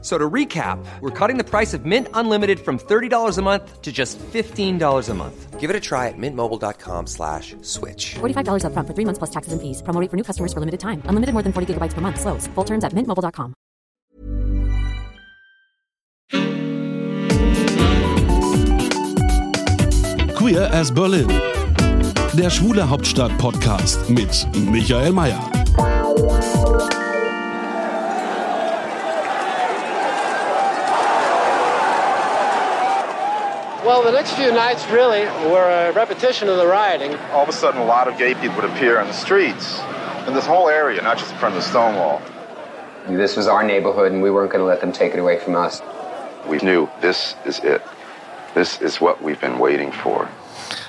So to recap, we're cutting the price of Mint Unlimited from $30 a month to just $15 a month. Give it a try at mintmobile.com slash switch. $45 up front for three months plus taxes and fees. Promo rate for new customers for limited time. Unlimited more than 40 gigabytes per month. Slows. Full terms at mintmobile.com. Queer as Berlin. Der Schwule Hauptstadt Podcast mit Michael Mayer. Well, the next few nights really were a repetition of the rioting. all of a sudden a lot of gay people would appear in the streets in this whole area, not just in front of the Stonewall. This was our neighborhood, and we weren't going to let them take it away from us. We knew this is it. This is what we've been waiting for.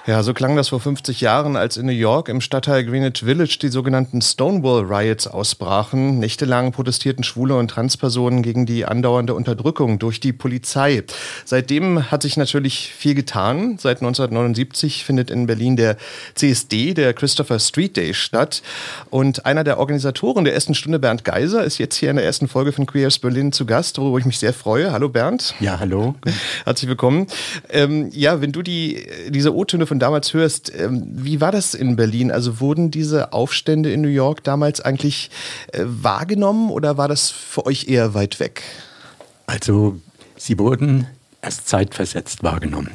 Ja, so klang das vor 50 Jahren, als in New York im Stadtteil Greenwich Village die sogenannten Stonewall Riots ausbrachen. Nächtelang protestierten Schwule und Transpersonen gegen die andauernde Unterdrückung durch die Polizei. Seitdem hat sich natürlich viel getan. Seit 1979 findet in Berlin der CSD, der Christopher Street Day, statt. Und einer der Organisatoren der ersten Stunde, Bernd Geiser, ist jetzt hier in der ersten Folge von Queers Berlin zu Gast, worüber ich mich sehr freue. Hallo Bernd. Ja, hallo. Herzlich willkommen. Ähm, ja, wenn du die, diese O-Töne von damals hörst, ähm, wie war das in Berlin? Also wurden diese Aufstände in New York damals eigentlich äh, wahrgenommen oder war das für euch eher weit weg? Also sie wurden erst zeitversetzt wahrgenommen.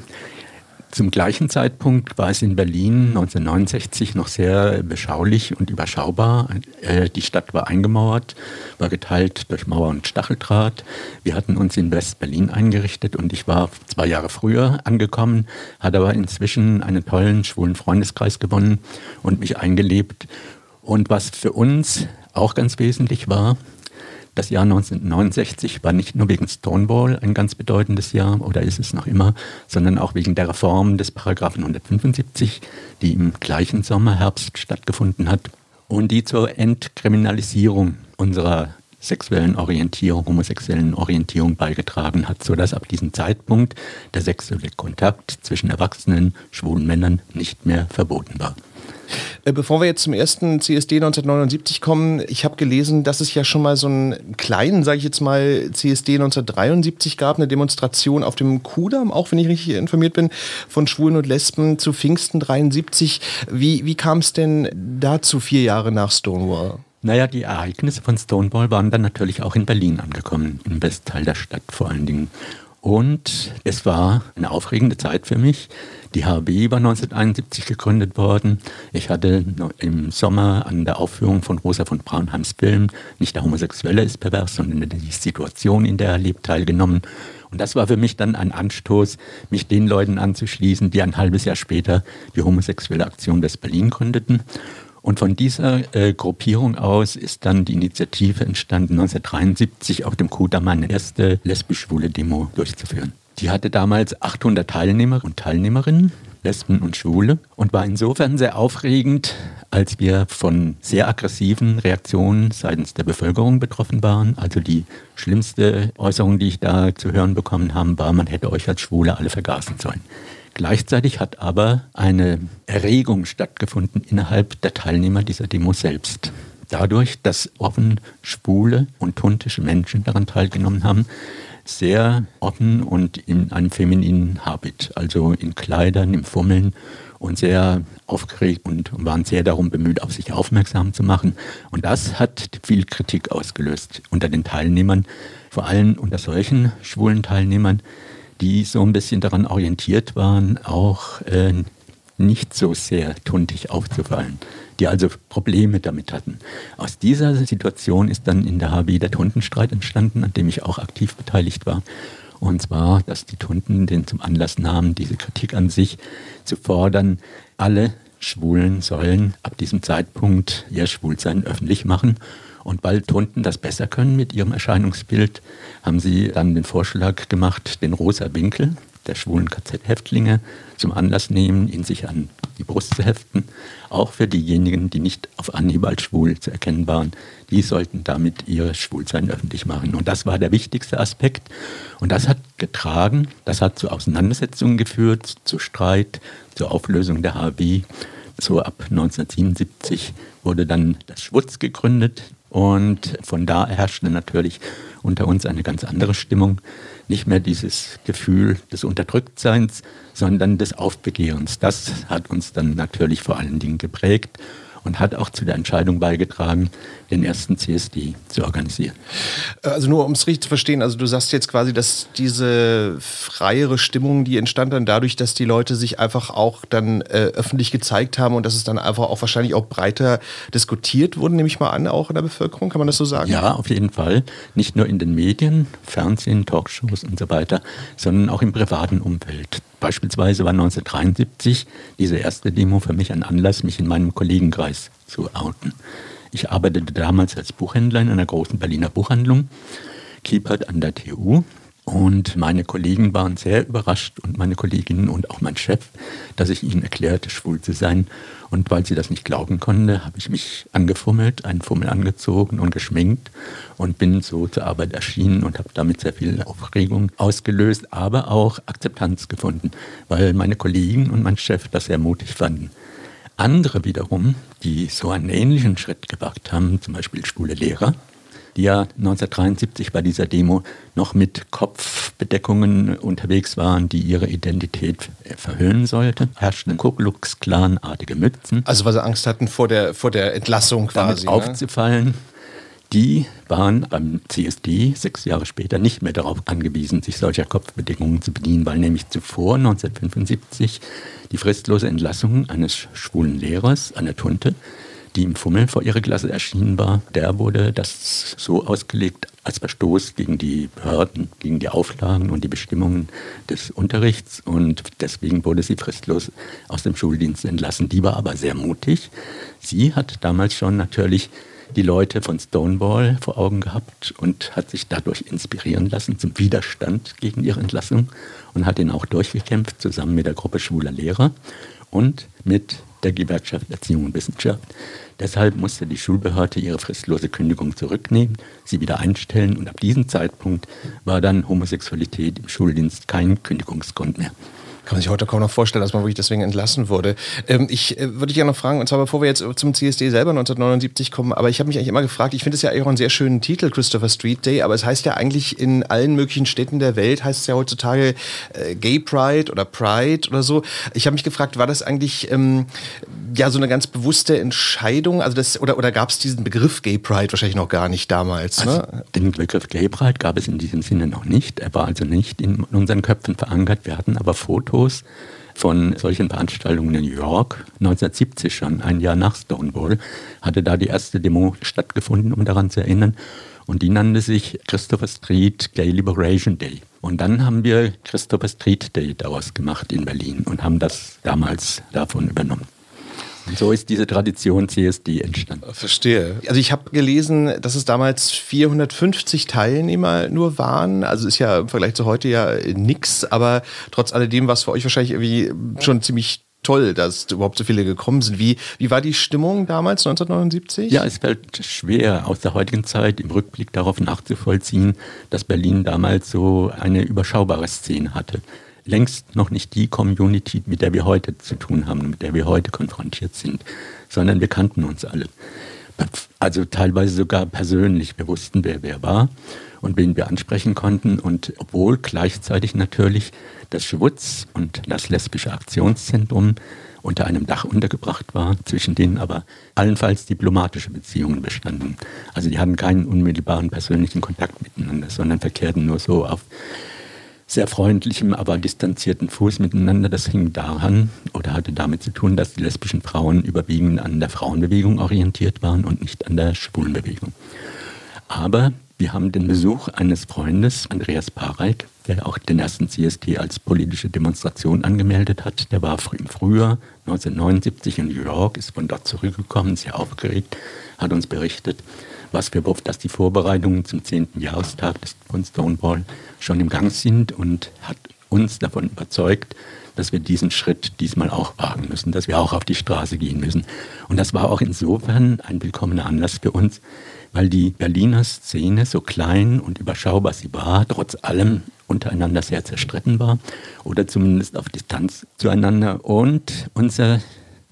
Zum gleichen Zeitpunkt war es in Berlin 1969 noch sehr beschaulich und überschaubar. Äh, Die Stadt war eingemauert, war geteilt durch Mauer und Stacheldraht. Wir hatten uns in West-Berlin eingerichtet und ich war zwei Jahre früher angekommen, hatte aber inzwischen einen tollen schwulen Freundeskreis gewonnen und mich eingelebt. Und was für uns auch ganz wesentlich war, Das Jahr 1969 war nicht nur wegen Stonewall ein ganz bedeutendes Jahr, oder ist es noch immer, sondern auch wegen der Reform des Paragraphen 175, die im gleichen Sommerherbst stattgefunden hat und die zur Entkriminalisierung unserer sexuellen Orientierung, homosexuellen Orientierung beigetragen hat, sodass ab diesem Zeitpunkt der sexuelle Kontakt zwischen erwachsenen schwulen Männern nicht mehr verboten war. Äh, Bevor wir jetzt zum ersten CSD 1979 kommen, ich habe gelesen, dass es ja schon mal so einen kleinen, sage ich jetzt mal, CSD 1973 gab, eine Demonstration auf dem Kudamm, auch wenn ich richtig informiert bin, von Schwulen und Lesben zu Pfingsten 73. Wie, wie kam es denn dazu vier Jahre nach Stonewall? Naja, die Ereignisse von Stonewall waren dann natürlich auch in Berlin angekommen, im Westteil der Stadt vor allen Dingen. Und es war eine aufregende Zeit für mich. Die HB war 1971 gegründet worden. Ich hatte im Sommer an der Aufführung von Rosa von Braunheims Film Nicht der Homosexuelle ist pervers, sondern die Situation, in der er lebt, teilgenommen. Und das war für mich dann ein Anstoß, mich den Leuten anzuschließen, die ein halbes Jahr später die homosexuelle Aktion des Berlin gründeten. Und von dieser äh, Gruppierung aus ist dann die Initiative entstanden, 1973 auf dem Kudamm eine erste lesbisch-schwule Demo durchzuführen. Die hatte damals 800 Teilnehmer und Teilnehmerinnen, Lesben und Schwule, und war insofern sehr aufregend, als wir von sehr aggressiven Reaktionen seitens der Bevölkerung betroffen waren. Also die schlimmste Äußerung, die ich da zu hören bekommen habe, war, man hätte euch als Schwule alle vergasen sollen. Gleichzeitig hat aber eine Erregung stattgefunden innerhalb der Teilnehmer dieser Demo selbst. Dadurch, dass offen schwule und tuntische Menschen daran teilgenommen haben, sehr offen und in einem femininen Habit, also in Kleidern, im Fummeln und sehr aufgeregt und waren sehr darum bemüht, auf sich aufmerksam zu machen. Und das hat viel Kritik ausgelöst unter den Teilnehmern, vor allem unter solchen schwulen Teilnehmern, die so ein bisschen daran orientiert waren, auch äh, nicht so sehr tuntig aufzufallen, die also Probleme damit hatten. Aus dieser Situation ist dann in der HB der Tundenstreit entstanden, an dem ich auch aktiv beteiligt war. Und zwar, dass die Tunden den zum Anlass nahmen, diese Kritik an sich zu fordern, alle Schwulen sollen ab diesem Zeitpunkt ihr Schwulsein öffentlich machen. Und weil Tunden das besser können mit ihrem Erscheinungsbild, haben sie dann den Vorschlag gemacht, den rosa Winkel der schwulen KZ-Häftlinge zum Anlass nehmen, ihn sich an die Brust zu heften, auch für diejenigen, die nicht auf Anhieb als schwul zu erkennen waren. Die sollten damit ihr Schwulsein öffentlich machen. Und das war der wichtigste Aspekt. Und das hat getragen, das hat zu Auseinandersetzungen geführt, zu Streit, zur Auflösung der HW. So ab 1977 wurde dann das Schwutz gegründet. Und von da herrschte natürlich unter uns eine ganz andere Stimmung. Nicht mehr dieses Gefühl des Unterdrücktseins, sondern des Aufbegehrens. Das hat uns dann natürlich vor allen Dingen geprägt und hat auch zu der Entscheidung beigetragen, den ersten CSD zu organisieren. Also nur um es richtig zu verstehen, also du sagst jetzt quasi, dass diese freiere Stimmung, die entstand dann dadurch, dass die Leute sich einfach auch dann äh, öffentlich gezeigt haben und dass es dann einfach auch wahrscheinlich auch breiter diskutiert wurde, nehme ich mal an, auch in der Bevölkerung, kann man das so sagen? Ja, auf jeden Fall. Nicht nur in den Medien, Fernsehen, Talkshows und so weiter, sondern auch im privaten Umfeld. Beispielsweise war 1973 diese erste Demo für mich ein Anlass, mich in meinem Kollegenkreis zu outen. Ich arbeitete damals als Buchhändler in einer großen Berliner Buchhandlung, Kiepert an der TU. Und meine Kollegen waren sehr überrascht und meine Kolleginnen und auch mein Chef, dass ich ihnen erklärte, schwul zu sein. Und weil sie das nicht glauben konnte, habe ich mich angefummelt, einen Fummel angezogen und geschminkt und bin so zur Arbeit erschienen und habe damit sehr viel Aufregung ausgelöst, aber auch Akzeptanz gefunden, weil meine Kollegen und mein Chef das sehr mutig fanden. Andere wiederum, die so einen ähnlichen Schritt gewagt haben, zum Beispiel schwule Lehrer, die ja 1973 bei dieser Demo noch mit Kopfbedeckungen unterwegs waren, die ihre Identität verhüllen sollte. Herrschten Ku Klux Klan-artige Mützen. Also weil sie Angst hatten vor der, vor der Entlassung quasi. Damit ne? Die waren beim CSD sechs Jahre später nicht mehr darauf angewiesen, sich solcher Kopfbedingungen zu bedienen, weil nämlich zuvor 1975 die fristlose Entlassung eines schwulen Lehrers, einer Tunte, die im Fummel vor ihrer Klasse erschienen war, der wurde das so ausgelegt als Verstoß gegen die Behörden, gegen die Auflagen und die Bestimmungen des Unterrichts und deswegen wurde sie fristlos aus dem Schuldienst entlassen. Die war aber sehr mutig. Sie hat damals schon natürlich die Leute von Stonewall vor Augen gehabt und hat sich dadurch inspirieren lassen zum Widerstand gegen ihre Entlassung und hat ihn auch durchgekämpft, zusammen mit der Gruppe schwuler Lehrer und mit der Gewerkschaft Erziehung und Wissenschaft. Deshalb musste die Schulbehörde ihre fristlose Kündigung zurücknehmen, sie wieder einstellen und ab diesem Zeitpunkt war dann Homosexualität im Schuldienst kein Kündigungsgrund mehr. Kann man sich heute kaum noch vorstellen, dass man wirklich deswegen entlassen wurde. Ähm, ich äh, würde dich ja noch fragen, und zwar bevor wir jetzt zum CSD selber 1979 kommen, aber ich habe mich eigentlich immer gefragt, ich finde es ja eigentlich auch einen sehr schönen Titel, Christopher Street Day, aber es heißt ja eigentlich in allen möglichen Städten der Welt, heißt es ja heutzutage äh, Gay Pride oder Pride oder so. Ich habe mich gefragt, war das eigentlich ähm, ja so eine ganz bewusste Entscheidung? Also das, oder, oder gab es diesen Begriff Gay Pride wahrscheinlich noch gar nicht damals? Ne? Also den Begriff Gay Pride gab es in diesem Sinne noch nicht. Er war also nicht in unseren Köpfen verankert. Wir hatten aber Fotos von solchen Veranstaltungen in New York. 1970 schon, ein Jahr nach Stonewall, hatte da die erste Demo stattgefunden, um daran zu erinnern. Und die nannte sich Christopher Street Gay Liberation Day. Und dann haben wir Christopher Street Day daraus gemacht in Berlin und haben das damals davon übernommen. Und so ist diese Tradition CSD entstanden. Verstehe. Also ich habe gelesen, dass es damals 450 Teilnehmer nur waren. Also ist ja im Vergleich zu heute ja nix, aber trotz alledem war es für euch wahrscheinlich irgendwie schon ziemlich toll, dass überhaupt so viele gekommen sind. Wie, wie war die Stimmung damals, 1979? Ja, es fällt schwer, aus der heutigen Zeit im Rückblick darauf nachzuvollziehen, dass Berlin damals so eine überschaubare Szene hatte längst noch nicht die Community, mit der wir heute zu tun haben, mit der wir heute konfrontiert sind, sondern wir kannten uns alle. Also teilweise sogar persönlich. Wir wussten, wer wer war und wen wir ansprechen konnten. Und obwohl gleichzeitig natürlich das Schwutz und das lesbische Aktionszentrum unter einem Dach untergebracht war, zwischen denen aber allenfalls diplomatische Beziehungen bestanden. Also die hatten keinen unmittelbaren persönlichen Kontakt miteinander, sondern verkehrten nur so auf sehr freundlichem, aber distanzierten Fuß miteinander. Das hing daran oder hatte damit zu tun, dass die lesbischen Frauen überwiegend an der Frauenbewegung orientiert waren und nicht an der Schwulenbewegung. Aber wir haben den Besuch eines Freundes, Andreas Pareik, der auch den ersten CST als politische Demonstration angemeldet hat. Der war im Frühjahr 1979 in New York, ist von dort zurückgekommen, sehr aufgeregt, hat uns berichtet, was wir dass die Vorbereitungen zum 10. Jahrestag von Stonewall schon im Gang sind und hat uns davon überzeugt, dass wir diesen Schritt diesmal auch wagen müssen, dass wir auch auf die Straße gehen müssen. Und das war auch insofern ein willkommener Anlass für uns, weil die Berliner Szene so klein und überschaubar sie war, trotz allem untereinander sehr zerstritten war oder zumindest auf Distanz zueinander. Und unser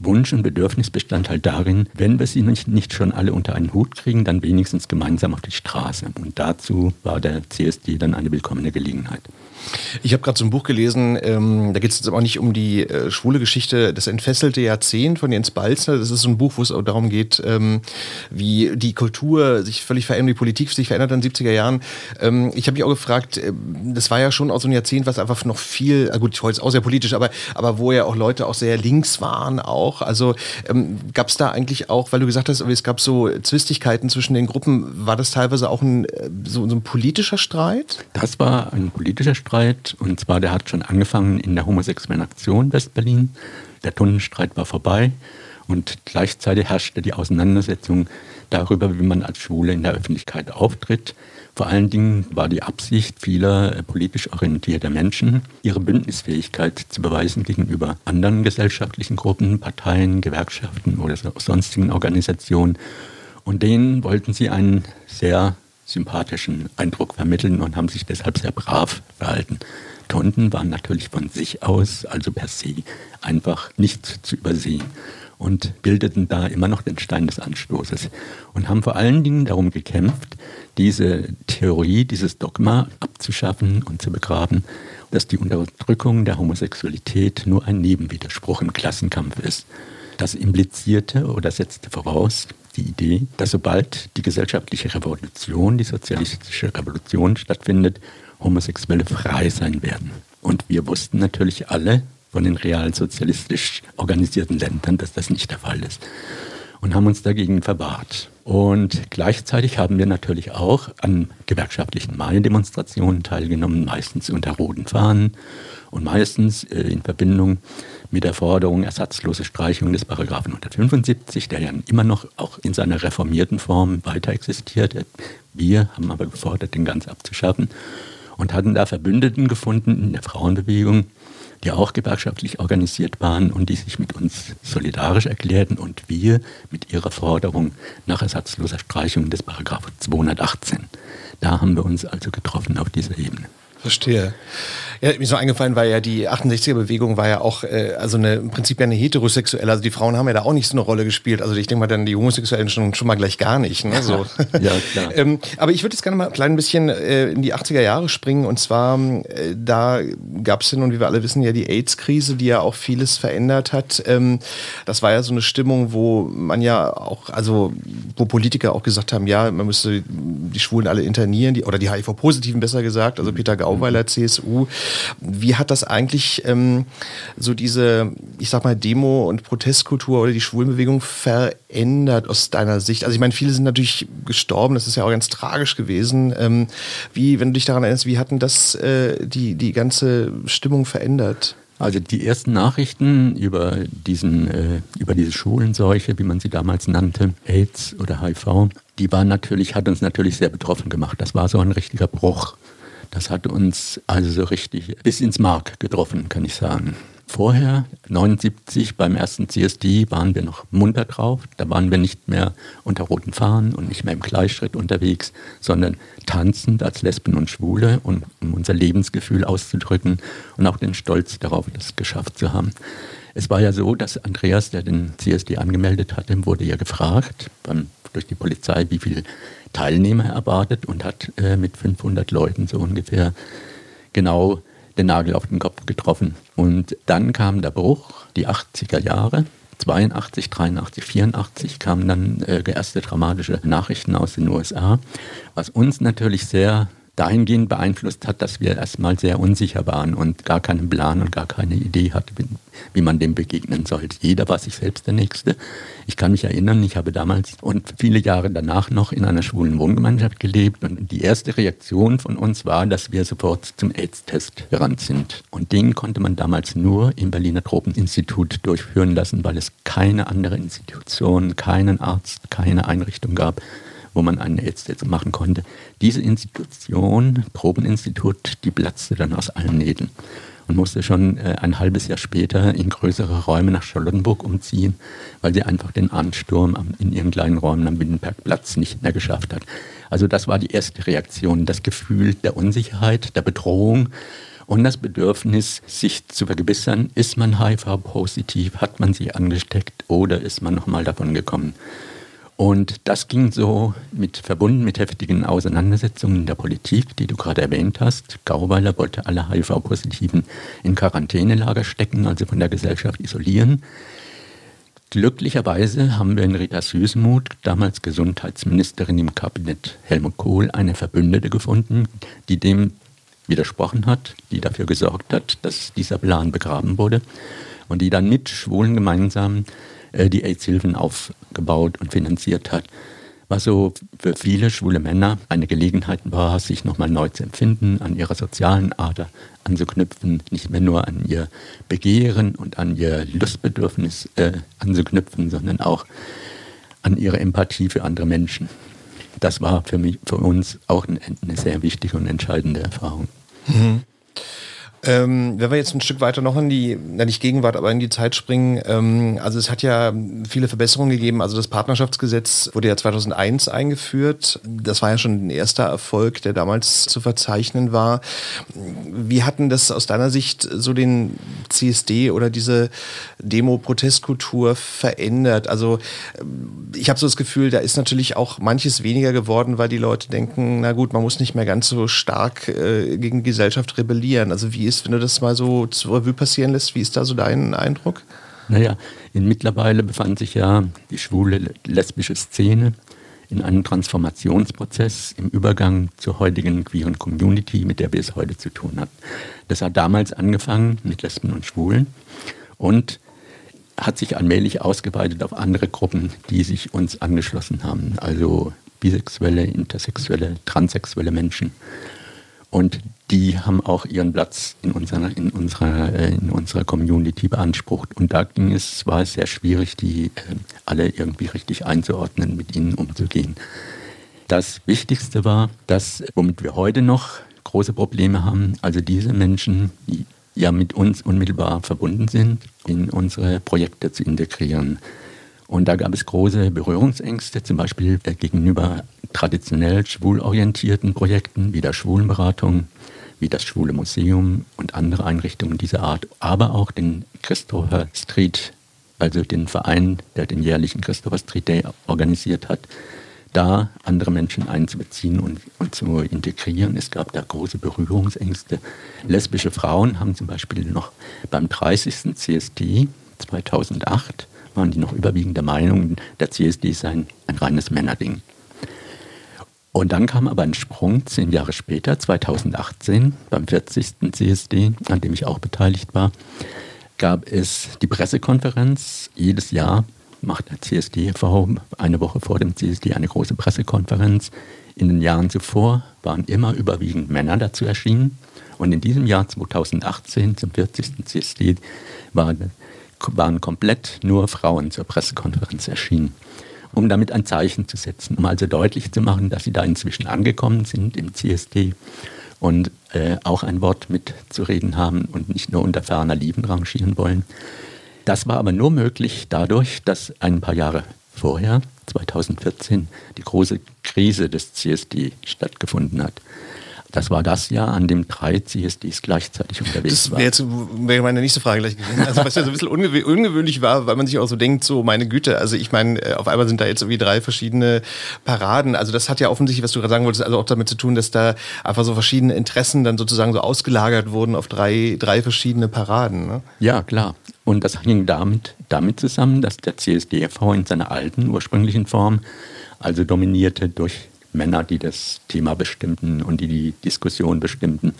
Wunsch und Bedürfnis bestand halt darin, wenn wir sie nicht, schon alle unter einen Hut kriegen, dann wenigstens gemeinsam auf die Straße. Und dazu war der CSD dann eine willkommene Gelegenheit. Ich habe gerade so ein Buch gelesen, ähm, da geht es jetzt aber nicht um die äh, schwule Geschichte, das entfesselte Jahrzehnt von Jens Balzner. Das ist so ein Buch, wo es auch darum geht, ähm, wie die Kultur sich völlig verändert, die Politik sich verändert in den 70er Jahren. Ähm, ich habe mich auch gefragt, äh, das war ja schon auch so ein Jahrzehnt, was einfach noch viel, äh, gut, heute ist auch sehr politisch, aber, aber wo ja auch Leute auch sehr links waren auch. Also ähm, gab es da eigentlich auch, weil du gesagt hast, es gab so Zwistigkeiten zwischen den Gruppen, war das teilweise auch ein, äh, so, so ein politischer Streit? Das war ein politischer Streit. Und zwar, der hat schon angefangen in der homosexuellen Aktion Westberlin. Der Tunnelstreit war vorbei. Und gleichzeitig herrschte die Auseinandersetzung darüber, wie man als Schwule in der Öffentlichkeit auftritt. Vor allen Dingen war die Absicht vieler äh, politisch orientierter Menschen, ihre Bündnisfähigkeit zu beweisen gegenüber anderen gesellschaftlichen Gruppen, Parteien, Gewerkschaften oder sonstigen Organisationen. Und denen wollten sie einen sehr sympathischen Eindruck vermitteln und haben sich deshalb sehr brav verhalten. Tonten waren natürlich von sich aus, also per se, einfach nicht zu übersehen und bildeten da immer noch den Stein des Anstoßes und haben vor allen Dingen darum gekämpft, diese Theorie, dieses Dogma abzuschaffen und zu begraben, dass die Unterdrückung der Homosexualität nur ein Nebenwiderspruch im Klassenkampf ist. Das implizierte oder setzte voraus, die Idee, dass sobald die gesellschaftliche Revolution, die sozialistische Revolution stattfindet, Homosexuelle frei sein werden. Und wir wussten natürlich alle von den realsozialistisch organisierten Ländern, dass das nicht der Fall ist. Und haben uns dagegen verwahrt. Und gleichzeitig haben wir natürlich auch an gewerkschaftlichen Mai-Demonstrationen teilgenommen, meistens unter roten Fahnen und meistens äh, in Verbindung mit der Forderung ersatzlose Streichung des Paragraphen 175, der ja immer noch auch in seiner reformierten Form weiter existiert. Wir haben aber gefordert, den ganz abzuschaffen und hatten da Verbündeten gefunden in der Frauenbewegung, die auch gewerkschaftlich organisiert waren und die sich mit uns solidarisch erklärten und wir mit ihrer Forderung nach ersatzloser Streichung des Paragraphen 218. Da haben wir uns also getroffen auf dieser Ebene. Verstehe. Ja, mir so eingefallen war ja, die 68er-Bewegung war ja auch, äh, also eine, im Prinzip ja eine heterosexuelle, also die Frauen haben ja da auch nicht so eine Rolle gespielt. Also ich denke mal dann die Homosexuellen schon, schon mal gleich gar nicht. Ne? So. ja, klar. ähm, aber ich würde jetzt gerne mal ein klein bisschen äh, in die 80er Jahre springen und zwar, äh, da gab es ja nun, wie wir alle wissen, ja die AIDS-Krise, die ja auch vieles verändert hat. Ähm, das war ja so eine Stimmung, wo man ja auch, also wo Politiker auch gesagt haben, ja, man müsste die Schwulen alle internieren, die, oder die HIV-Positiven besser gesagt, also Peter Gau Auweiler CSU. Wie hat das eigentlich ähm, so diese, ich sag mal, Demo- und Protestkultur oder die Schwulenbewegung verändert aus deiner Sicht? Also ich meine, viele sind natürlich gestorben, das ist ja auch ganz tragisch gewesen. Ähm, wie, wenn du dich daran erinnerst, wie hatten das äh, die, die ganze Stimmung verändert? Also die ersten Nachrichten über, diesen, äh, über diese Schulenseuche, wie man sie damals nannte, AIDS oder HIV, die waren natürlich, hat uns natürlich sehr betroffen gemacht. Das war so ein richtiger Bruch. Das hat uns also so richtig bis ins Mark getroffen, kann ich sagen. Vorher, 79, beim ersten CSD, waren wir noch munter drauf. Da waren wir nicht mehr unter roten Fahnen und nicht mehr im Gleichschritt unterwegs, sondern tanzend als Lesben und Schwule, und, um unser Lebensgefühl auszudrücken und auch den Stolz darauf, das geschafft zu haben. Es war ja so, dass Andreas, der den CSD angemeldet hatte, wurde ja gefragt beim, durch die Polizei, wie viele Teilnehmer erwartet und hat äh, mit 500 Leuten so ungefähr genau den Nagel auf den Kopf getroffen. Und dann kam der Bruch, die 80er Jahre. 82, 83, 84 kamen dann äh, erste dramatische Nachrichten aus den USA, was uns natürlich sehr dahingehend beeinflusst hat, dass wir erstmal sehr unsicher waren und gar keinen Plan und gar keine Idee hatten, wie man dem begegnen sollte. Jeder war sich selbst der Nächste. Ich kann mich erinnern, ich habe damals und viele Jahre danach noch in einer schwulen Wohngemeinschaft gelebt und die erste Reaktion von uns war, dass wir sofort zum AIDS-Test gerannt sind. Und den konnte man damals nur im Berliner Tropeninstitut durchführen lassen, weil es keine andere Institution, keinen Arzt, keine Einrichtung gab, wo man einen AIDS-Test machen konnte. Diese Institution, Probeninstitut, die platzte dann aus allen Nähten. und musste schon äh, ein halbes Jahr später in größere Räume nach Charlottenburg umziehen, weil sie einfach den Ansturm in ihren kleinen Räumen am Wittenbergplatz nicht mehr geschafft hat. Also das war die erste Reaktion, das Gefühl der Unsicherheit, der Bedrohung und das Bedürfnis, sich zu vergewissern, ist man HIV-positiv, hat man sich angesteckt oder ist man nochmal davon gekommen. Und das ging so mit, verbunden mit heftigen Auseinandersetzungen in der Politik, die du gerade erwähnt hast. Gauweiler wollte alle HIV-Positiven in Quarantänelager stecken, also von der Gesellschaft isolieren. Glücklicherweise haben wir in Rita Süßmuth, damals Gesundheitsministerin im Kabinett Helmut Kohl, eine Verbündete gefunden, die dem widersprochen hat, die dafür gesorgt hat, dass dieser Plan begraben wurde und die dann mit Schwulen gemeinsam die AIDS-Hilfen aufgebaut und finanziert hat. Was so für viele schwule Männer eine Gelegenheit war, sich nochmal neu zu empfinden, an ihrer sozialen Ader anzuknüpfen, nicht mehr nur an ihr Begehren und an ihr Lustbedürfnis äh, anzuknüpfen, sondern auch an ihre Empathie für andere Menschen. Das war für mich, für uns auch eine, eine sehr wichtige und entscheidende Erfahrung. Mhm. Ähm, wenn wir jetzt ein Stück weiter noch in die, na nicht Gegenwart, aber in die Zeit springen, ähm, also es hat ja viele Verbesserungen gegeben. Also das Partnerschaftsgesetz wurde ja 2001 eingeführt. Das war ja schon ein erster Erfolg, der damals zu verzeichnen war. Wie hatten das aus deiner Sicht so den CSD oder diese Demo-Protestkultur verändert? Also ich habe so das Gefühl, da ist natürlich auch manches weniger geworden, weil die Leute denken, na gut, man muss nicht mehr ganz so stark äh, gegen Gesellschaft rebellieren. Also wie ist, wenn du das mal so zur Revue passieren lässt, wie ist da so dein Eindruck? Naja, in mittlerweile befand sich ja die schwule lesbische Szene in einem Transformationsprozess im Übergang zur heutigen queeren Community, mit der wir es heute zu tun haben. Das hat damals angefangen mit Lesben und Schwulen und hat sich allmählich ausgeweitet auf andere Gruppen, die sich uns angeschlossen haben, also bisexuelle, intersexuelle, transsexuelle Menschen. Und die haben auch ihren Platz in unserer, in unserer, äh, in unserer Community beansprucht. Und da ging es, war es sehr schwierig, die äh, alle irgendwie richtig einzuordnen, mit ihnen umzugehen. Das Wichtigste war, dass, womit wir heute noch große Probleme haben, also diese Menschen, die ja mit uns unmittelbar verbunden sind, in unsere Projekte zu integrieren. Und da gab es große Berührungsängste, zum Beispiel äh, gegenüber traditionell schwulorientierten Projekten wie der Schwulenberatung, wie das Schwule Museum und andere Einrichtungen dieser Art, aber auch den Christopher Street, also den Verein, der den jährlichen Christopher Street Day organisiert hat, da andere Menschen einzubeziehen und, und, zu integrieren. Es gab da große Berührungsängste. Lesbische Frauen haben zum Beispiel noch beim 30. CSD 2008 waren die noch überwiegend der Meinung, der CSD sei ein, ein reines Männerding. Und dann kam aber ein Sprung zehn Jahre später, 2018, beim 40. CSD, an dem ich auch beteiligt war, gab es die Pressekonferenz. Jedes Jahr macht der CSD-V eine Woche vor dem CSD eine große Pressekonferenz. In den Jahren zuvor waren immer überwiegend Männer dazu erschienen. Und in diesem Jahr 2018, zum 40. CSD, war waren komplett nur Frauen zur Pressekonferenz erschienen, um damit ein Zeichen zu setzen, um also deutlich zu machen, dass sie da inzwischen angekommen sind im CSD und äh, auch ein Wort mitzureden haben und nicht nur unter ferner Lieben rangieren wollen. Das war aber nur möglich dadurch, dass ein paar Jahre vorher, 2014, die große Krise des CSD stattgefunden hat. Das war das Jahr, an dem drei CSDs gleichzeitig unterwegs waren. Das wäre wär meine nächste Frage gleich gewesen. Also was ja so ein bisschen ungewö ungewöhnlich war, weil man sich auch so denkt, so meine Güte, also ich meine, äh, auf einmal sind da jetzt irgendwie drei verschiedene Paraden. Also das hat ja offensichtlich, was du gerade sagen wolltest, also auch damit zu tun, dass da einfach so verschiedene Interessen dann sozusagen so ausgelagert wurden auf drei, drei verschiedene Paraden. Ne? Ja, klar. Und das hing damit, damit zusammen, dass der CSDV in seiner alten, ursprünglichen Form, also dominierte durch Männer, die das Thema bestimmten und die die Diskussion bestimmten.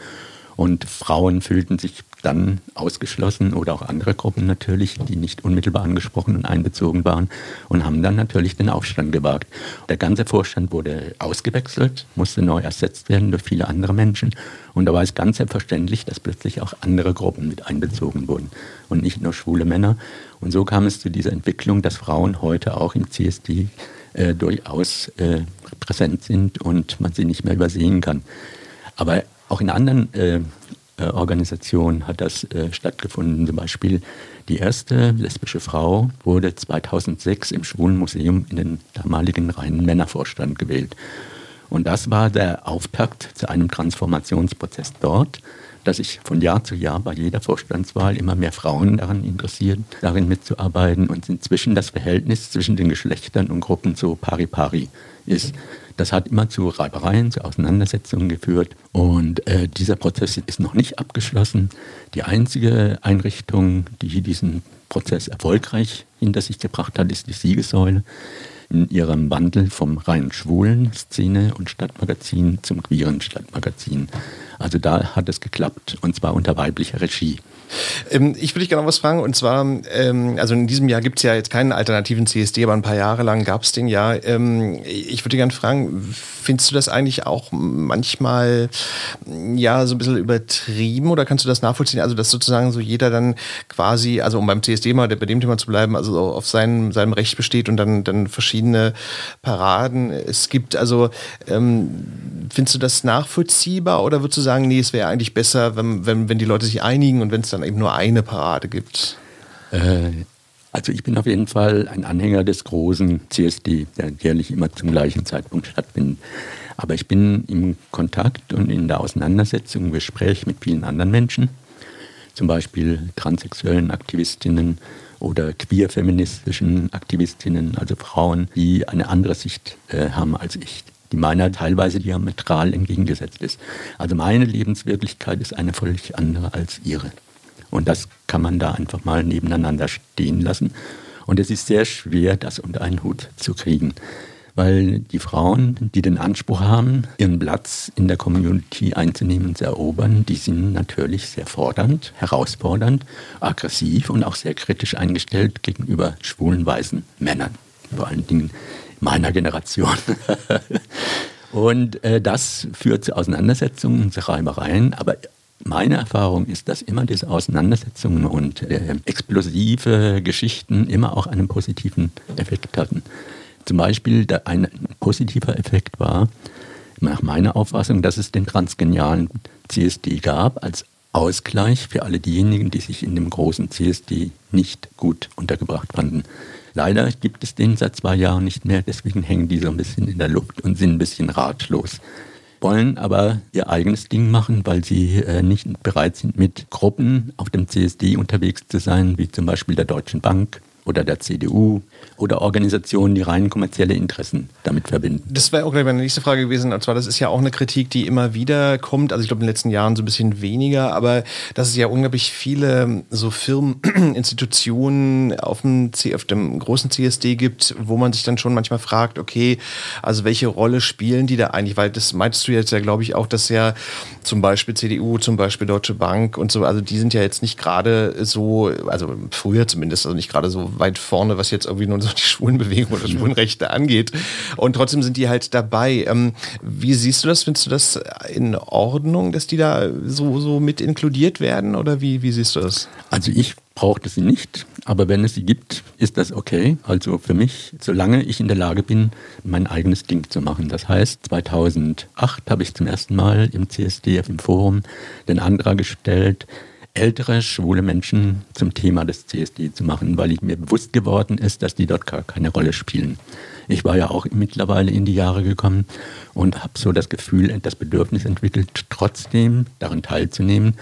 Und Frauen fühlten sich dann ausgeschlossen oder auch andere Gruppen natürlich, die nicht unmittelbar angesprochen und einbezogen waren und haben dann natürlich den Aufstand gewagt. Der ganze Vorstand wurde ausgewechselt, musste neu ersetzt werden durch viele andere Menschen. Und da war es ganz selbstverständlich, dass plötzlich auch andere Gruppen mit einbezogen wurden und nicht nur schwule Männer. Und so kam es zu dieser Entwicklung, dass Frauen heute auch im CSD äh, durchaus äh, präsent sind und man sie nicht mehr übersehen kann. Aber auch in anderen äh, äh, Organisation hat das äh, stattgefunden. Zum Beispiel die erste lesbische Frau wurde 2006 im Schwulenmuseum in den damaligen reinen Männervorstand gewählt. Und das war der Auftakt zu einem Transformationsprozess dort, dass sich von Jahr zu Jahr bei jeder Vorstandswahl immer mehr Frauen daran interessieren, darin mitzuarbeiten und inzwischen das Verhältnis zwischen den Geschlechtern und Gruppen so pari-pari ist. Das hat immer zu Reibereien, zu Auseinandersetzungen geführt. Und äh, dieser Prozess ist noch nicht abgeschlossen. Die einzige Einrichtung, die diesen Prozess erfolgreich hinter sich gebracht hat, ist die Siegessäule in ihrem Wandel vom rein schwulen Szene- und Stadtmagazin zum queeren Stadtmagazin. Also da hat es geklappt und zwar unter weiblicher Regie. Ähm, ich würde dich gerne was fragen und zwar, ähm, also in diesem Jahr gibt es ja jetzt keinen alternativen CSD, aber ein paar Jahre lang gab es den ja. Ähm, ich würde gerne fragen, findest du das eigentlich auch manchmal ja so ein bisschen übertrieben oder kannst du das nachvollziehen? Also dass sozusagen so jeder dann quasi, also um beim CSD mal bei dem Thema zu bleiben, also auf seinem, seinem Recht besteht und dann, dann verschiedene Paraden es gibt. Also ähm, findest du das nachvollziehbar oder würdest du sagen, nee, es wäre eigentlich besser, wenn, wenn, wenn die Leute sich einigen und wenn es dann eben nur eine Parade gibt? Äh, also ich bin auf jeden Fall ein Anhänger des großen CSD, der jährlich immer zum gleichen Zeitpunkt stattfindet. Aber ich bin im Kontakt und in der Auseinandersetzung, im Gespräch mit vielen anderen Menschen, zum Beispiel transsexuellen Aktivistinnen oder queer-feministischen Aktivistinnen, also Frauen, die eine andere Sicht äh, haben als ich die meiner teilweise diametral entgegengesetzt ist. Also meine Lebenswirklichkeit ist eine völlig andere als ihre. Und das kann man da einfach mal nebeneinander stehen lassen. Und es ist sehr schwer, das unter einen Hut zu kriegen. Weil die Frauen, die den Anspruch haben, ihren Platz in der Community einzunehmen und zu erobern, die sind natürlich sehr fordernd, herausfordernd, aggressiv und auch sehr kritisch eingestellt gegenüber schwulen, weißen Männern. Vor allen Dingen meiner Generation. und äh, das führt zu Auseinandersetzungen, zu Reibereien, aber meine Erfahrung ist, dass immer diese Auseinandersetzungen und äh, explosive Geschichten immer auch einen positiven Effekt hatten. Zum Beispiel ein positiver Effekt war, nach meiner Auffassung, dass es den transgenialen CSD gab als Ausgleich für alle diejenigen, die sich in dem großen CSD nicht gut untergebracht fanden. Leider gibt es den seit zwei Jahren nicht mehr, deswegen hängen die so ein bisschen in der Luft und sind ein bisschen ratlos wollen aber ihr eigenes Ding machen, weil sie äh, nicht bereit sind, mit Gruppen auf dem CSD unterwegs zu sein, wie zum Beispiel der Deutschen Bank oder der CDU oder Organisationen, die rein kommerzielle Interessen damit verbinden. Das wäre auch gleich meine nächste Frage gewesen. Und zwar, das ist ja auch eine Kritik, die immer wieder kommt. Also ich glaube in den letzten Jahren so ein bisschen weniger, aber dass es ja unglaublich viele so Firmen, Institutionen auf dem, C auf dem großen CSD gibt, wo man sich dann schon manchmal fragt, okay, also welche Rolle spielen die da eigentlich? Weil das meinst du jetzt ja, glaube ich, auch, dass ja zum Beispiel CDU, zum Beispiel Deutsche Bank und so, also die sind ja jetzt nicht gerade so, also früher zumindest, also nicht gerade so weit vorne, was jetzt irgendwie nur so die Schwulenbewegung oder Schwulenrechte angeht. Und trotzdem sind die halt dabei. Ähm, wie siehst du das? Findest du das in Ordnung, dass die da so, so mit inkludiert werden? Oder wie, wie siehst du das? Also ich brauchte sie nicht, aber wenn es sie gibt, ist das okay. Also für mich, solange ich in der Lage bin, mein eigenes Ding zu machen. Das heißt, 2008 habe ich zum ersten Mal im CSDF im Forum den Antrag gestellt, ältere schwule Menschen zum Thema des CSD zu machen, weil mir bewusst geworden ist, dass die dort gar keine Rolle spielen. Ich war ja auch mittlerweile in die Jahre gekommen und habe so das Gefühl, das Bedürfnis entwickelt, trotzdem daran teilzunehmen,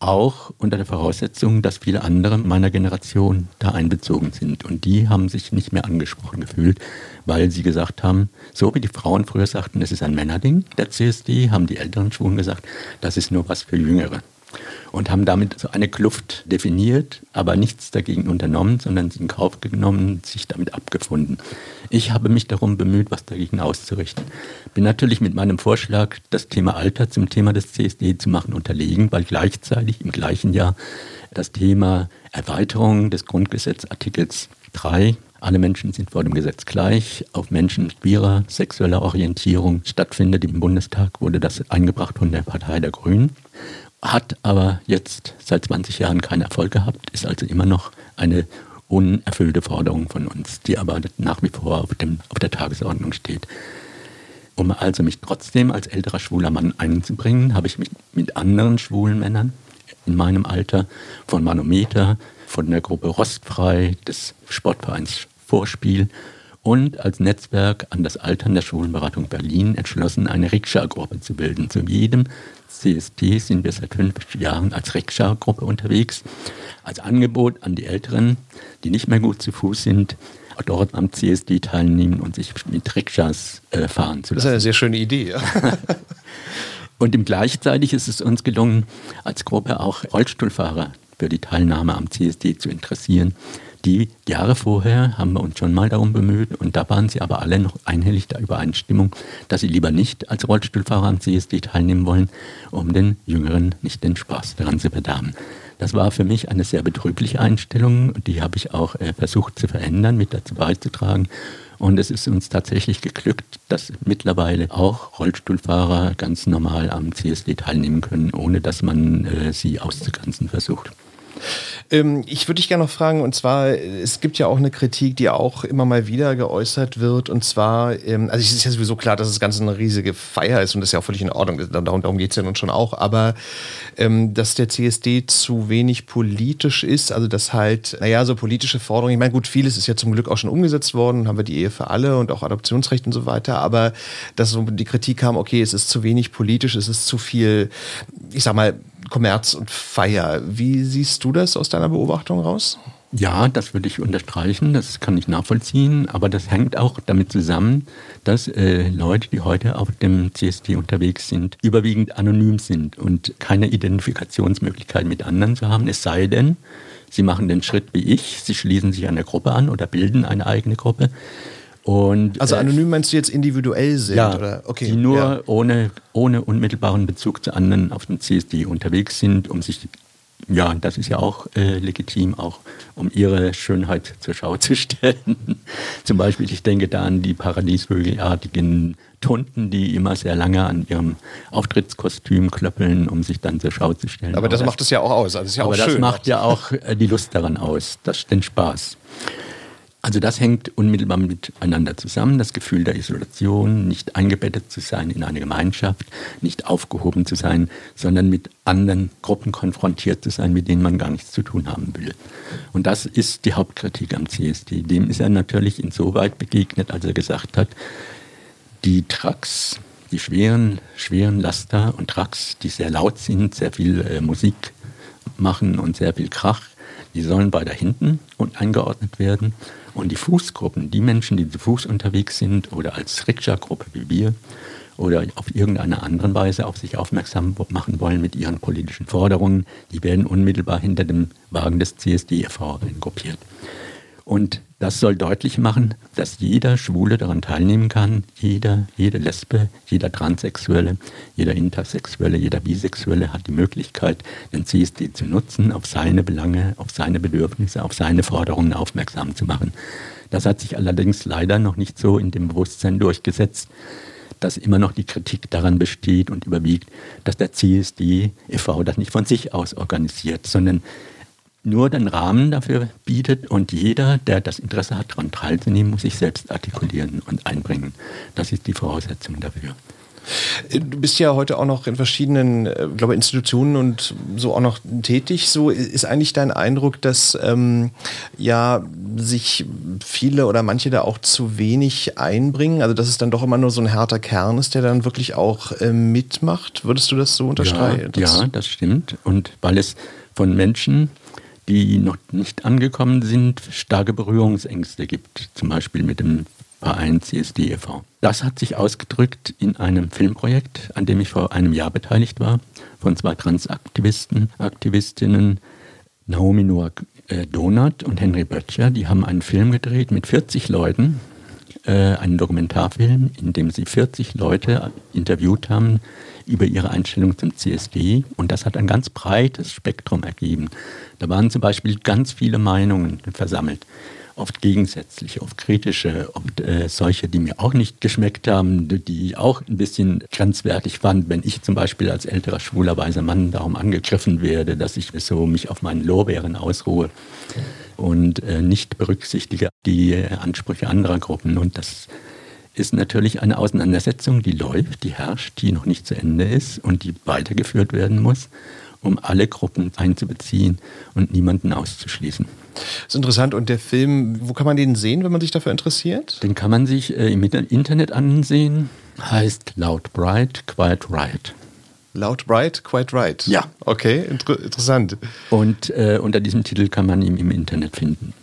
auch unter der Voraussetzung, dass viele andere meiner Generation da einbezogen sind. Und die haben sich nicht mehr angesprochen gefühlt, weil sie gesagt haben, so wie die Frauen früher sagten, es ist ein Männerding, der CSD, haben die älteren Schwulen gesagt, das ist nur was für Jüngere und haben damit so eine Kluft definiert, aber nichts dagegen unternommen, sondern sie in Kauf genommen, sich damit abgefunden. Ich habe mich darum bemüht, was dagegen auszurichten. Bin natürlich mit meinem Vorschlag, das Thema Alter zum Thema des CSD zu machen, unterlegen, weil gleichzeitig im gleichen Jahr das Thema Erweiterung des Grundgesetzartikels 3 alle Menschen sind vor dem Gesetz gleich, auf Menschen queerer sexueller Orientierung stattfindet. Im Bundestag wurde das eingebracht von der Partei der Grünen hat aber jetzt seit 20 Jahren keinen Erfolg gehabt, ist also immer noch eine unerfüllte Forderung von uns, die aber nach wie vor auf, dem, auf der Tagesordnung steht. Um also mich trotzdem als älterer schwuler Mann einzubringen, habe ich mich mit anderen schwulen Männern in meinem Alter von Manometer, von der Gruppe Rostfrei, des Sportvereins Vorspiel und als Netzwerk an das Altern der Schwulenberatung Berlin entschlossen, eine Rikscha-Gruppe zu bilden. Zu jedem CST sind wir seit fünf Jahren als Rikscha-Gruppe unterwegs, als Angebot an die Älteren, die nicht mehr gut zu Fuß sind, dort am CSD teilnehmen und sich mit Rikschas äh, fahren zu lassen. Das ist eine sehr schöne Idee. Ja. und im gleichzeitig ist es uns gelungen, als Gruppe auch Rollstuhlfahrer für die Teilnahme am CSD zu interessieren. Die Jahre vorher haben wir uns schon mal darum bemüht und da waren sie aber alle noch einhellig der Übereinstimmung, dass sie lieber nicht als Rollstuhlfahrer am CSD teilnehmen wollen, um den Jüngeren nicht den Spaß daran zu verderben. Das war für mich eine sehr betrübliche Einstellung die habe ich auch äh, versucht zu verändern, mit dazu beizutragen. Und es ist uns tatsächlich geglückt, dass mittlerweile auch Rollstuhlfahrer ganz normal am CSD teilnehmen können, ohne dass man äh, sie auszugrenzen versucht. Ähm, ich würde dich gerne noch fragen, und zwar, es gibt ja auch eine Kritik, die auch immer mal wieder geäußert wird, und zwar, ähm, also es ist ja sowieso klar, dass das Ganze eine riesige Feier ist und das ist ja auch völlig in Ordnung, darum, darum geht es ja nun schon auch, aber ähm, dass der CSD zu wenig politisch ist, also dass halt, naja, so politische Forderungen, ich meine, gut, vieles ist ja zum Glück auch schon umgesetzt worden, haben wir die Ehe für alle und auch Adoptionsrecht und so weiter, aber dass so die Kritik kam, okay, es ist zu wenig politisch, es ist zu viel, ich sag mal, Kommerz und Feier. Wie siehst du das aus deiner Beobachtung raus? Ja, das würde ich unterstreichen, das kann ich nachvollziehen, aber das hängt auch damit zusammen, dass äh, Leute, die heute auf dem CSD unterwegs sind, überwiegend anonym sind und keine Identifikationsmöglichkeit mit anderen zu haben, es sei denn, sie machen den Schritt wie ich, sie schließen sich einer Gruppe an oder bilden eine eigene Gruppe. Und, also äh, anonym meinst du jetzt individuell sind? Ja, oder? Okay, die nur ja. ohne, ohne unmittelbaren Bezug zu anderen auf dem CSD unterwegs sind, um sich ja, das ist ja auch äh, legitim, auch um ihre Schönheit zur Schau zu stellen. Zum Beispiel, ich denke da an die paradiesvögelartigen Tunden, die immer sehr lange an ihrem Auftrittskostüm klöppeln, um sich dann zur Schau zu stellen. Aber, aber das, macht es ja auch aus. Also ist ja aber auch das schön. macht ja auch äh, die Lust daran aus, das, den Spaß. Also das hängt unmittelbar miteinander zusammen, das Gefühl der Isolation, nicht eingebettet zu sein in eine Gemeinschaft, nicht aufgehoben zu sein, sondern mit anderen Gruppen konfrontiert zu sein, mit denen man gar nichts zu tun haben will. Und das ist die Hauptkritik am CSD. Dem ist er natürlich insoweit begegnet, als er gesagt hat, die Trucks, die schweren, schweren Laster und Trucks, die sehr laut sind, sehr viel äh, Musik machen und sehr viel Krach, die sollen weiter hinten und eingeordnet werden. Und die Fußgruppen, die Menschen, die zu Fuß unterwegs sind oder als Rikscha-Gruppe wie wir oder auf irgendeine andere Weise auf sich aufmerksam machen wollen mit ihren politischen Forderungen, die werden unmittelbar hinter dem Wagen des CSD e.V. gruppiert. Und das soll deutlich machen, dass jeder Schwule daran teilnehmen kann, jeder, jede Lesbe, jeder Transsexuelle, jeder Intersexuelle, jeder Bisexuelle hat die Möglichkeit, den CSD zu nutzen, auf seine Belange, auf seine Bedürfnisse, auf seine Forderungen aufmerksam zu machen. Das hat sich allerdings leider noch nicht so in dem Bewusstsein durchgesetzt, dass immer noch die Kritik daran besteht und überwiegt, dass der CSD e.V. das nicht von sich aus organisiert, sondern nur den Rahmen dafür bietet und jeder, der das Interesse hat, daran teilzunehmen, muss sich selbst artikulieren und einbringen. Das ist die Voraussetzung dafür. Du bist ja heute auch noch in verschiedenen, äh, glaube Institutionen und so auch noch tätig. So ist eigentlich dein Eindruck, dass ähm, ja sich viele oder manche da auch zu wenig einbringen? Also dass es dann doch immer nur so ein härter Kern ist, der dann wirklich auch äh, mitmacht. Würdest du das so unterstreichen? Ja, ja, das stimmt. Und weil es von Menschen die noch nicht angekommen sind, starke Berührungsängste gibt, zum Beispiel mit dem Verein CSD e.V. Das hat sich ausgedrückt in einem Filmprojekt, an dem ich vor einem Jahr beteiligt war, von zwei Transaktivisten, Aktivistinnen, Naomi Noah äh, Donat und Henry Böttcher. Die haben einen Film gedreht mit 40 Leuten, äh, einen Dokumentarfilm, in dem sie 40 Leute interviewt haben, über ihre Einstellung zum CSD und das hat ein ganz breites Spektrum ergeben. Da waren zum Beispiel ganz viele Meinungen versammelt, oft gegensätzliche, oft kritische, oft äh, solche, die mir auch nicht geschmeckt haben, die ich auch ein bisschen grenzwertig fand, wenn ich zum Beispiel als älterer schwuler weiser Mann darum angegriffen werde, dass ich so mich auf meinen Lorbeeren ausruhe und äh, nicht berücksichtige die Ansprüche anderer Gruppen und das ist natürlich eine Auseinandersetzung, die läuft, die herrscht, die noch nicht zu Ende ist und die weitergeführt werden muss, um alle Gruppen einzubeziehen und niemanden auszuschließen. Das ist interessant. Und der Film, wo kann man den sehen, wenn man sich dafür interessiert? Den kann man sich äh, im Internet ansehen. Heißt Loud Bright, Quiet Riot. Loud Bright, Quite Right. Ja. Okay, inter interessant. Und äh, unter diesem Titel kann man ihn im Internet finden.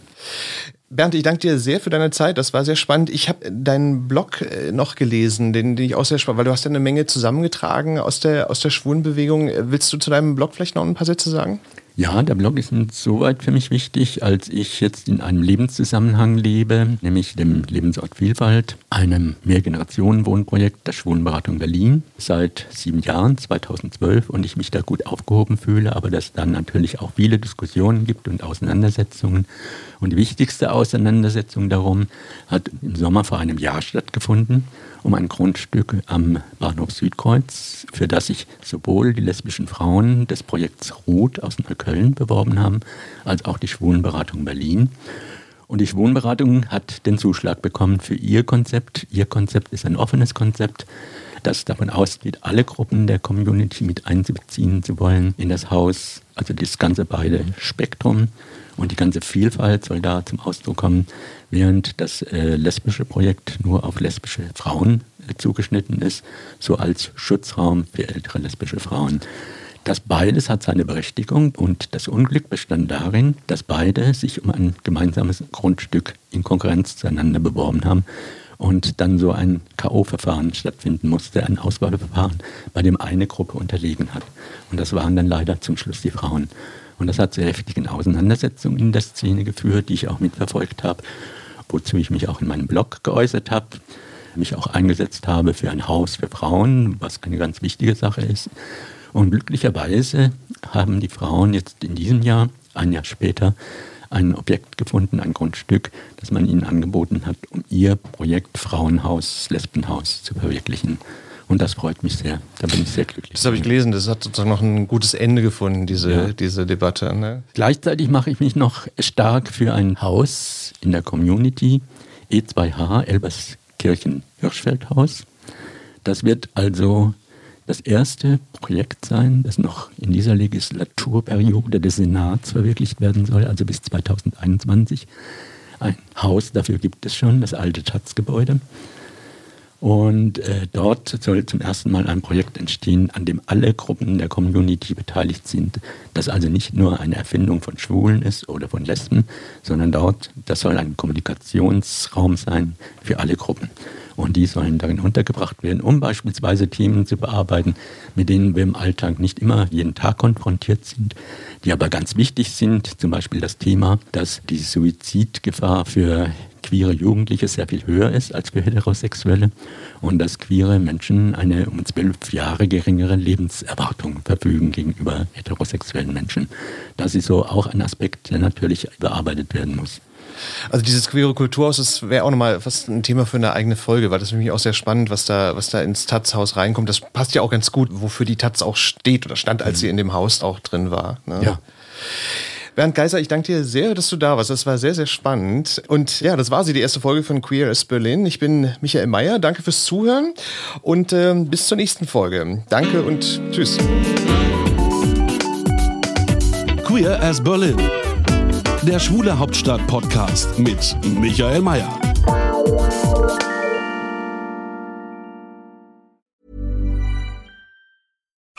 Bernd, ich danke dir sehr für deine Zeit. Das war sehr spannend. Ich habe deinen Blog äh, noch gelesen, den, den ich auch sehr spannend, weil du hast ja eine Menge zusammengetragen aus der, aus der Schwulenbewegung. Willst du zu deinem Blog vielleicht noch ein paar Sätze sagen? Ja, der Blog ist insoweit für mich wichtig, als ich jetzt in einem Lebenszusammenhang lebe, nämlich dem Lebensort Vielfalt, einem Mehrgenerationen-Wohnprojekt der Schwulenberatung Berlin seit sieben Jahren, 2012, und ich mich da gut aufgehoben fühle, aber dass dann natürlich auch viele Diskussionen gibt und Auseinandersetzungen. Und die wichtigste Auseinandersetzung darum hat im Sommer vor einem Jahr stattgefunden um ein Grundstück am Bahnhof Südkreuz, für das sich sowohl die lesbischen Frauen des Projekts Ruth aus Neukölln beworben haben, als auch die Schwulenberatung Berlin. Und die Schwulenberatung hat den Zuschlag bekommen für ihr Konzept. Ihr Konzept ist ein offenes Konzept, das davon ausgeht, alle Gruppen der Community mit einzubeziehen zu wollen in das Haus, also das ganze beide Spektrum und die ganze Vielfalt soll da zum Ausdruck kommen, während das äh, lesbische Projekt nur auf lesbische Frauen äh, zugeschnitten ist, so als Schutzraum für ältere lesbische Frauen. Das beides hat seine Berechtigung und das Unglück bestand darin, dass beide sich um ein gemeinsames Grundstück in Konkurrenz zueinander beworben haben und dann so ein K.O.-Verfahren stattfinden musste, ein Auswahlverfahren, bei dem eine Gruppe unterlegen hat. Und das waren dann leider zum Schluss die Frauen. Und das hat zu heftigen Auseinandersetzungen in der Szene geführt, die ich auch mitverfolgt habe wozu ich mich auch in meinem Blog geäußert habe, mich auch eingesetzt habe für ein Haus für Frauen, was eine ganz wichtige Sache ist. Und glücklicherweise haben die Frauen jetzt in diesem Jahr, ein Jahr später, ein Objekt gefunden, ein Grundstück, das man ihnen angeboten hat, um ihr Projekt Frauenhaus, Lesbenhaus zu verwirklichen. Und das freut mich sehr. Da bin ich sehr glücklich. Das habe ich gelesen. Das hat sozusagen noch ein gutes Ende gefunden, diese, ja. diese Debatte. Ne? Gleichzeitig mache ich mich noch stark für ein Haus in der Community, E2H, Elberskirchen Hirschfeldhaus. Das wird also das erste Projekt sein, das noch in dieser Legislaturperiode des Senats verwirklicht werden soll, also bis 2021. Ein Haus dafür gibt es schon, das alte Schatzgebäude. Und äh, dort soll zum ersten Mal ein Projekt entstehen, an dem alle Gruppen der Community beteiligt sind. Das also nicht nur eine Erfindung von Schwulen ist oder von Lesben, sondern dort, das soll ein Kommunikationsraum sein für alle Gruppen. Und die sollen darin untergebracht werden, um beispielsweise Themen zu bearbeiten, mit denen wir im Alltag nicht immer jeden Tag konfrontiert sind, die aber ganz wichtig sind. Zum Beispiel das Thema, dass die Suizidgefahr für queere Jugendliche sehr viel höher ist als für Heterosexuelle und dass queere Menschen eine um zwölf Jahre geringere Lebenserwartung verfügen gegenüber heterosexuellen Menschen. Das ist so auch ein Aspekt, der natürlich bearbeitet werden muss. Also dieses queere Kulturhaus, das wäre auch nochmal fast ein Thema für eine eigene Folge, weil das für mich auch sehr spannend, was da, was da ins Taz-Haus reinkommt. Das passt ja auch ganz gut, wofür die Taz auch steht oder stand, als mhm. sie in dem Haus auch drin war. Ne? Ja. Bernd Geiser, ich danke dir sehr, dass du da warst. Das war sehr, sehr spannend. Und ja, das war sie, die erste Folge von Queer as Berlin. Ich bin Michael Mayer. Danke fürs Zuhören und äh, bis zur nächsten Folge. Danke und tschüss. Queer as Berlin. Der Schwule Hauptstadt Podcast mit Michael Mayer.